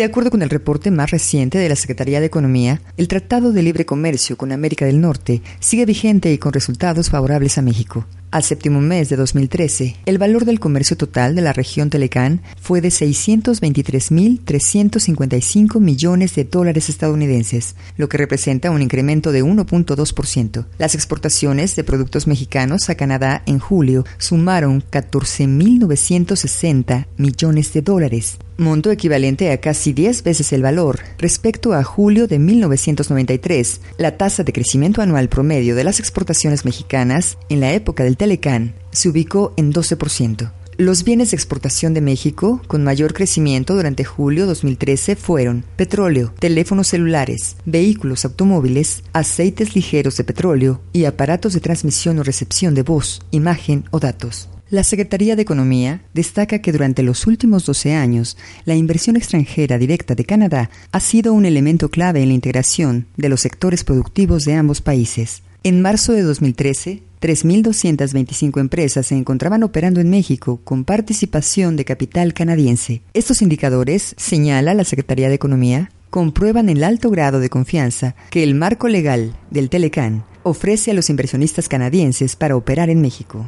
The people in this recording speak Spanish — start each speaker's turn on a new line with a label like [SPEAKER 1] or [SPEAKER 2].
[SPEAKER 1] De acuerdo con el reporte más reciente de la Secretaría de Economía, el Tratado de Libre Comercio con América del Norte sigue vigente y con resultados favorables a México. Al séptimo mes de 2013, el valor del comercio total de la región Telecán fue de 623.355 millones de dólares estadounidenses, lo que representa un incremento de 1.2%. Las exportaciones de productos mexicanos a Canadá en julio sumaron 14.960 millones de dólares, monto equivalente a casi 10 veces el valor. Respecto a julio de 1993, la tasa de crecimiento anual promedio de las exportaciones mexicanas en la época del Telecán se ubicó en 12%. Los bienes de exportación de México con mayor crecimiento durante julio 2013 fueron petróleo, teléfonos celulares, vehículos automóviles, aceites ligeros de petróleo y aparatos de transmisión o recepción de voz, imagen o datos. La Secretaría de Economía destaca que durante los últimos 12 años, la inversión extranjera directa de Canadá ha sido un elemento clave en la integración de los sectores productivos de ambos países. En marzo de 2013, 3.225 empresas se encontraban operando en México con participación de capital canadiense. Estos indicadores, señala la Secretaría de Economía, comprueban el alto grado de confianza que el marco legal del Telecán ofrece a los inversionistas canadienses para operar en México.